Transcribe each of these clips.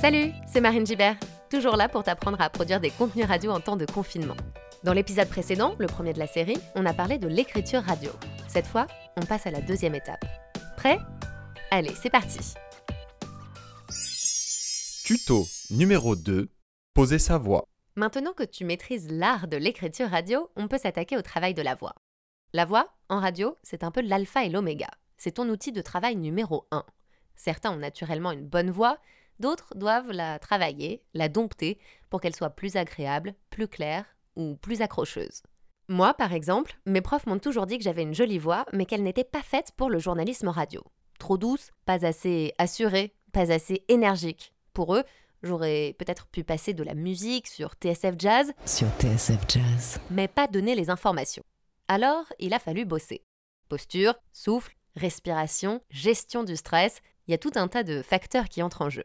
Salut, c'est Marine Gibert, toujours là pour t'apprendre à produire des contenus radio en temps de confinement. Dans l'épisode précédent, le premier de la série, on a parlé de l'écriture radio. Cette fois, on passe à la deuxième étape. Prêt? Allez, c'est parti Tuto numéro 2 Poser sa voix. Maintenant que tu maîtrises l'art de l'écriture radio, on peut s'attaquer au travail de la voix. La voix, en radio, c'est un peu l'alpha et l'oméga. C'est ton outil de travail numéro 1. Certains ont naturellement une bonne voix, d'autres doivent la travailler, la dompter, pour qu'elle soit plus agréable, plus claire ou plus accrocheuse. Moi, par exemple, mes profs m'ont toujours dit que j'avais une jolie voix, mais qu'elle n'était pas faite pour le journalisme radio. Trop douce, pas assez assurée, pas assez énergique. Pour eux, j'aurais peut-être pu passer de la musique sur TSF Jazz, Sur TSF Jazz. mais pas donner les informations. Alors, il a fallu bosser. Posture, souffle, respiration, gestion du stress, il y a tout un tas de facteurs qui entrent en jeu.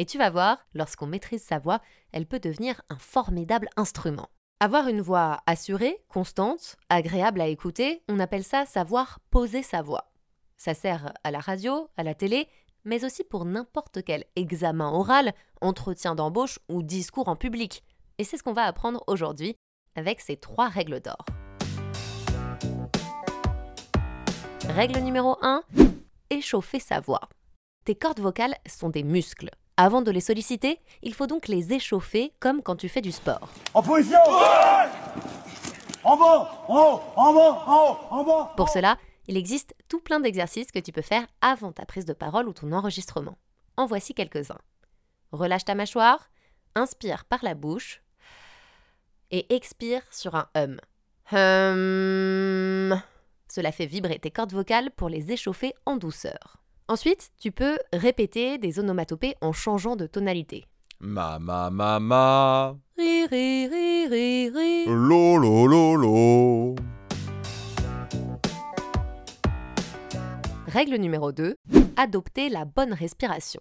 Et tu vas voir, lorsqu'on maîtrise sa voix, elle peut devenir un formidable instrument. Avoir une voix assurée, constante, agréable à écouter, on appelle ça savoir poser sa voix. Ça sert à la radio, à la télé, mais aussi pour n'importe quel examen oral, entretien d'embauche ou discours en public. Et c'est ce qu'on va apprendre aujourd'hui avec ces trois règles d'or. Règle numéro 1, échauffer sa voix. Tes cordes vocales sont des muscles. Avant de les solliciter, il faut donc les échauffer comme quand tu fais du sport. En position En bas En haut En bas En haut En bas Pour cela, il existe tout plein d'exercices que tu peux faire avant ta prise de parole ou ton enregistrement. En voici quelques-uns. Relâche ta mâchoire, inspire par la bouche et expire sur un hum. Hum. Cela fait vibrer tes cordes vocales pour les échauffer en douceur. Ensuite, tu peux répéter des onomatopées en changeant de tonalité. Ma ma ma ma. Ri ri ri ri ri. Lo lo lo lo. Règle numéro 2, adopter la bonne respiration.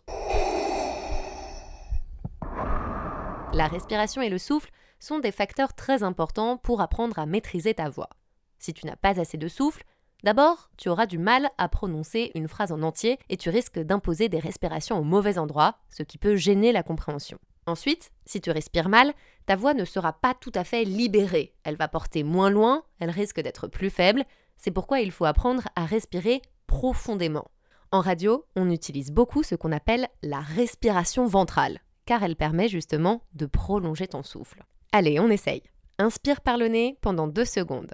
La respiration et le souffle sont des facteurs très importants pour apprendre à maîtriser ta voix. Si tu n'as pas assez de souffle, d'abord, tu auras du mal à prononcer une phrase en entier et tu risques d'imposer des respirations au mauvais endroit, ce qui peut gêner la compréhension. Ensuite, si tu respires mal, ta voix ne sera pas tout à fait libérée. Elle va porter moins loin, elle risque d'être plus faible. C'est pourquoi il faut apprendre à respirer profondément. En radio, on utilise beaucoup ce qu'on appelle la respiration ventrale, car elle permet justement de prolonger ton souffle. Allez, on essaye. Inspire par le nez pendant deux secondes.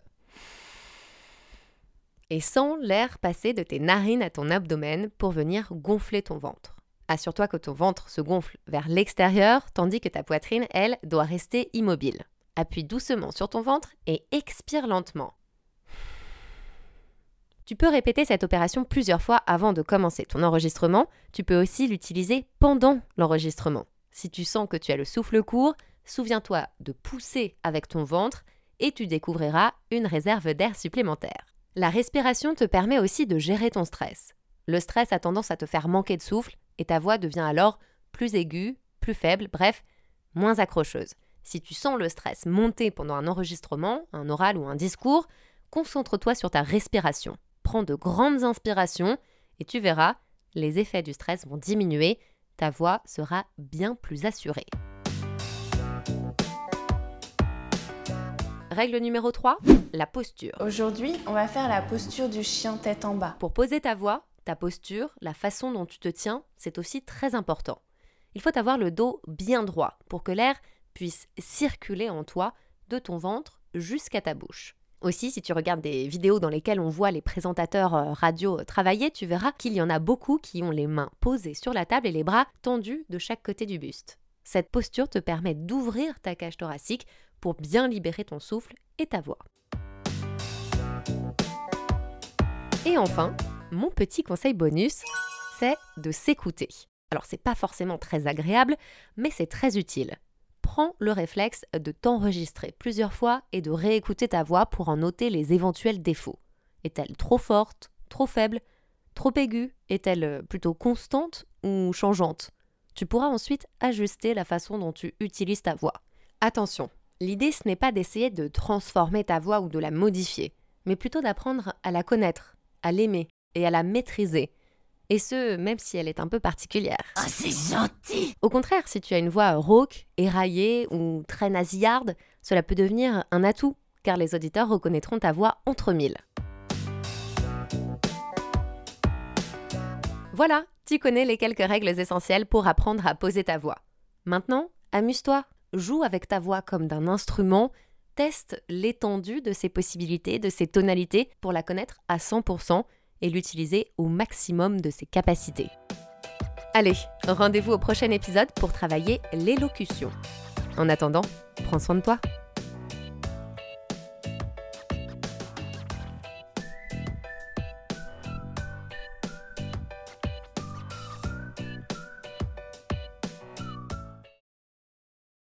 Et l'air passer de tes narines à ton abdomen pour venir gonfler ton ventre. Assure-toi que ton ventre se gonfle vers l'extérieur, tandis que ta poitrine, elle, doit rester immobile. Appuie doucement sur ton ventre et expire lentement. Tu peux répéter cette opération plusieurs fois avant de commencer ton enregistrement. Tu peux aussi l'utiliser pendant l'enregistrement. Si tu sens que tu as le souffle court, souviens-toi de pousser avec ton ventre et tu découvriras une réserve d'air supplémentaire. La respiration te permet aussi de gérer ton stress. Le stress a tendance à te faire manquer de souffle et ta voix devient alors plus aiguë, plus faible, bref, moins accrocheuse. Si tu sens le stress monter pendant un enregistrement, un oral ou un discours, concentre-toi sur ta respiration. Prends de grandes inspirations et tu verras, les effets du stress vont diminuer, ta voix sera bien plus assurée. Règle numéro 3, la posture. Aujourd'hui, on va faire la posture du chien tête en bas. Pour poser ta voix, ta posture, la façon dont tu te tiens, c'est aussi très important. Il faut avoir le dos bien droit pour que l'air puisse circuler en toi de ton ventre jusqu'à ta bouche. Aussi, si tu regardes des vidéos dans lesquelles on voit les présentateurs euh, radio travailler, tu verras qu'il y en a beaucoup qui ont les mains posées sur la table et les bras tendus de chaque côté du buste. Cette posture te permet d'ouvrir ta cage thoracique pour bien libérer ton souffle et ta voix. Et enfin, mon petit conseil bonus, c'est de s'écouter. Alors c'est pas forcément très agréable, mais c'est très utile. Prends le réflexe de t'enregistrer plusieurs fois et de réécouter ta voix pour en noter les éventuels défauts. Est-elle trop forte, trop faible, trop aiguë Est-elle plutôt constante ou changeante? Tu pourras ensuite ajuster la façon dont tu utilises ta voix. Attention, l'idée ce n'est pas d'essayer de transformer ta voix ou de la modifier, mais plutôt d'apprendre à la connaître, à l'aimer et à la maîtriser. Et ce, même si elle est un peu particulière. Ah, c'est gentil Au contraire, si tu as une voix rauque, éraillée ou très nasillarde, cela peut devenir un atout, car les auditeurs reconnaîtront ta voix entre mille. Voilà, tu connais les quelques règles essentielles pour apprendre à poser ta voix. Maintenant, amuse-toi, joue avec ta voix comme d'un instrument, teste l'étendue de ses possibilités, de ses tonalités pour la connaître à 100% et l'utiliser au maximum de ses capacités. Allez, rendez-vous au prochain épisode pour travailler l'élocution. En attendant, prends soin de toi.